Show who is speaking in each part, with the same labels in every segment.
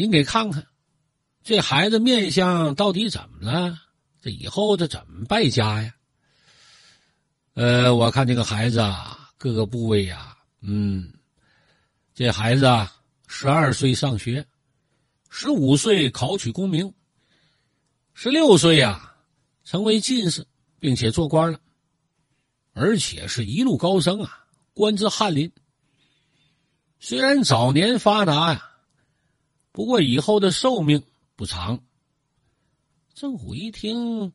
Speaker 1: 您给看看，这孩子面相到底怎么了？这以后这怎么败家呀？呃，我看这个孩子啊，各个部位呀，嗯，这孩子啊，十二岁上学，十五岁考取功名，十六岁呀，成为进士，并且做官了，而且是一路高升啊，官至翰林。虽然早年发达呀，不过以后的寿命不长。郑虎一听，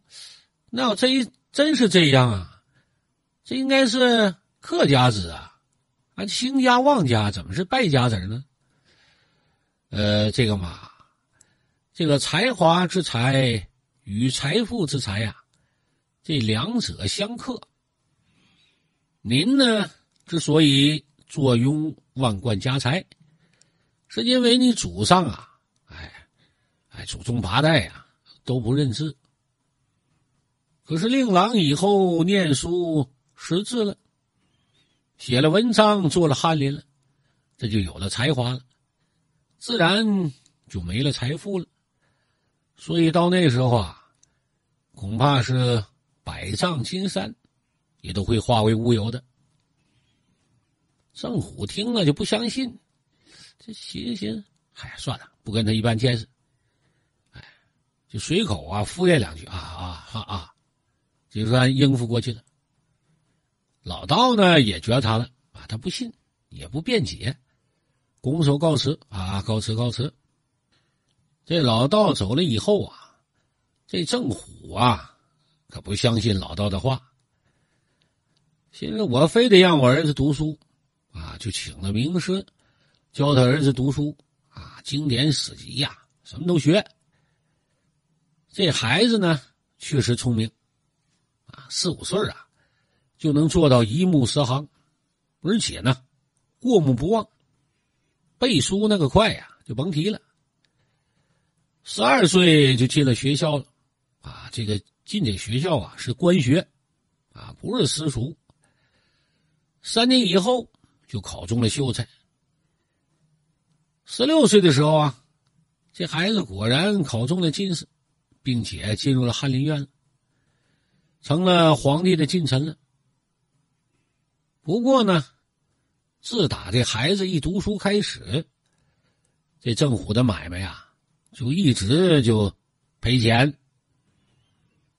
Speaker 1: 那要真真是这样啊，这应该是克家子啊，啊，兴家旺家怎么是败家子呢？呃，这个嘛，这个才华之才与财富之财呀，这两者相克。您呢，之所以坐拥万贯家财，是因为你祖上啊，哎，哎，祖宗八代呀。都不认字，可是令郎以后念书识字了，写了文章，做了翰林了，这就有了才华了，自然就没了财富了。所以到那时候啊，恐怕是百丈金山，也都会化为乌有的。郑虎听了就不相信，这寻思，嗨，算了，不跟他一般见识。哎就随口啊敷衍两句啊啊啊啊，就算应付过去了。老道呢也觉察了啊，他不信，也不辩解，拱手告辞啊，告辞告辞。这老道走了以后啊，这郑虎啊可不相信老道的话，寻思我非得让我儿子读书啊，就请了名师教他儿子读书啊，经典史籍呀，什么都学。这孩子呢，确实聪明，啊，四五岁啊，就能做到一目十行，而且呢，过目不忘，背书那个快呀，就甭提了。十二岁就进了学校了，啊，这个进这学校啊是官学，啊，不是私塾。三年以后就考中了秀才。十六岁的时候啊，这孩子果然考中了进士。并且进入了翰林院，成了皇帝的近臣了。不过呢，自打这孩子一读书开始，这郑虎的买卖呀，就一直就赔钱。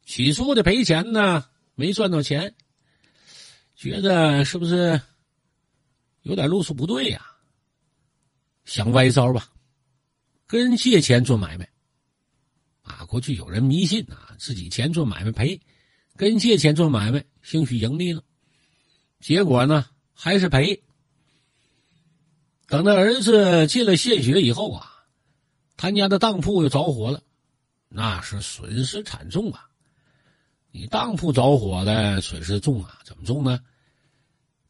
Speaker 1: 起初的赔钱呢，没赚到钱，觉得是不是有点路数不对呀？想歪招吧，跟人借钱做买卖。啊，过去有人迷信啊，自己钱做买卖赔，跟人借钱做买卖，兴许盈利了，结果呢还是赔。等他儿子进了献血以后啊，他家的当铺又着火了，那是损失惨重啊！你当铺着火的损失重啊，怎么重呢？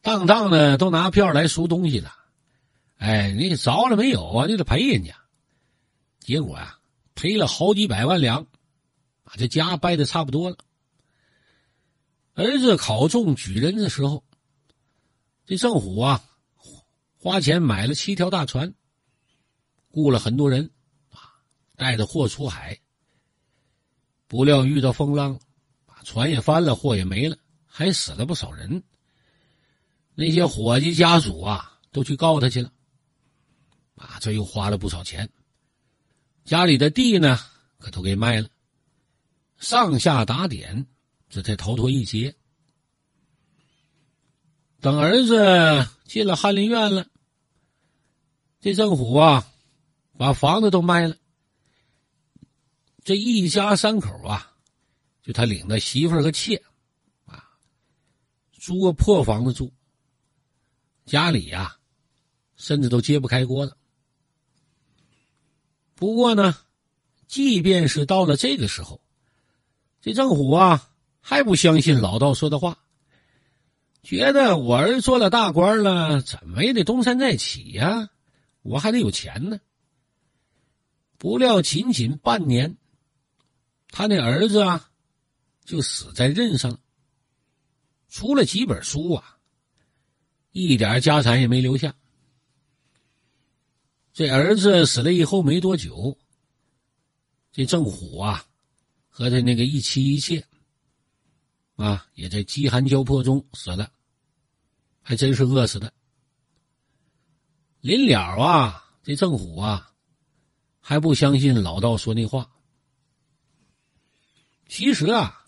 Speaker 1: 当当的都拿票来赎东西了，哎，你着了没有啊？你得赔人家，结果啊。赔了好几百万两，把这家败的差不多了。儿子考中举人的时候，这郑虎啊，花钱买了七条大船，雇了很多人，啊，带着货出海。不料遇到风浪，把船也翻了，货也没了，还死了不少人。那些伙计家属啊，都去告他去了，啊，这又花了不少钱。家里的地呢，可都给卖了。上下打点，这才逃脱一劫。等儿子进了翰林院了，这政府啊，把房子都卖了。这一家三口啊，就他领着媳妇儿和妾，啊，租个破房子住。家里呀，甚至都揭不开锅了。不过呢，即便是到了这个时候，这郑虎啊还不相信老道说的话，觉得我儿做了大官了，怎么也得东山再起呀，我还得有钱呢。不料仅仅半年，他那儿子啊就死在任上了，除了几本书啊，一点家产也没留下。这儿子死了以后没多久，这郑虎啊，和他那个一妻一妾，啊，也在饥寒交迫中死了，还真是饿死的。临了啊，这郑虎啊，还不相信老道说那话。其实啊，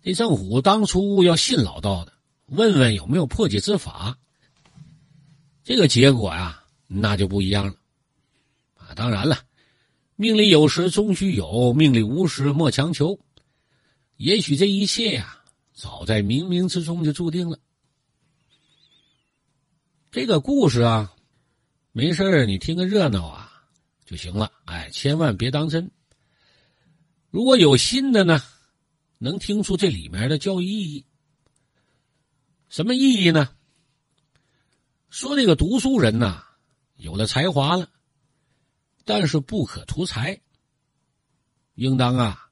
Speaker 1: 这郑虎当初要信老道的，问问有没有破解之法，这个结果呀。那就不一样了，啊，当然了，命里有时终须有，命里无时莫强求。也许这一切呀，早在冥冥之中就注定了。这个故事啊，没事你听个热闹啊就行了，哎，千万别当真。如果有心的呢，能听出这里面的教育意义。什么意义呢？说这个读书人呐。有了才华了，但是不可图财。应当啊，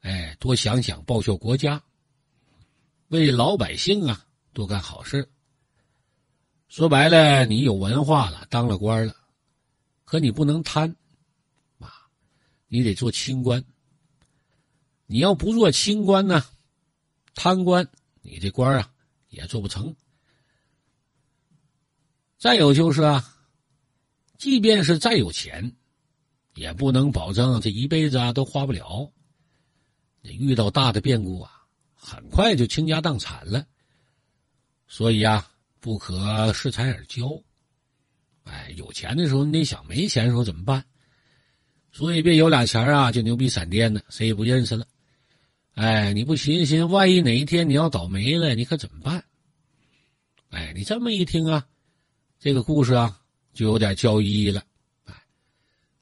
Speaker 1: 哎，多想想报效国家，为老百姓啊多干好事。说白了，你有文化了，当了官了，可你不能贪，啊，你得做清官。你要不做清官呢，贪官，你这官啊也做不成。再有就是啊。即便是再有钱，也不能保证这一辈子啊都花不了。遇到大的变故啊，很快就倾家荡产了。所以啊，不可恃才而骄。哎，有钱的时候你得想，没钱的时候怎么办？所以别有俩钱啊就牛逼闪电的，谁也不认识了。哎，你不寻思寻，万一哪一天你要倒霉了，你可怎么办？哎，你这么一听啊，这个故事啊。就有点教育意义了，哎，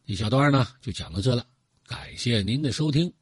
Speaker 1: 一小段呢就讲到这了，感谢您的收听。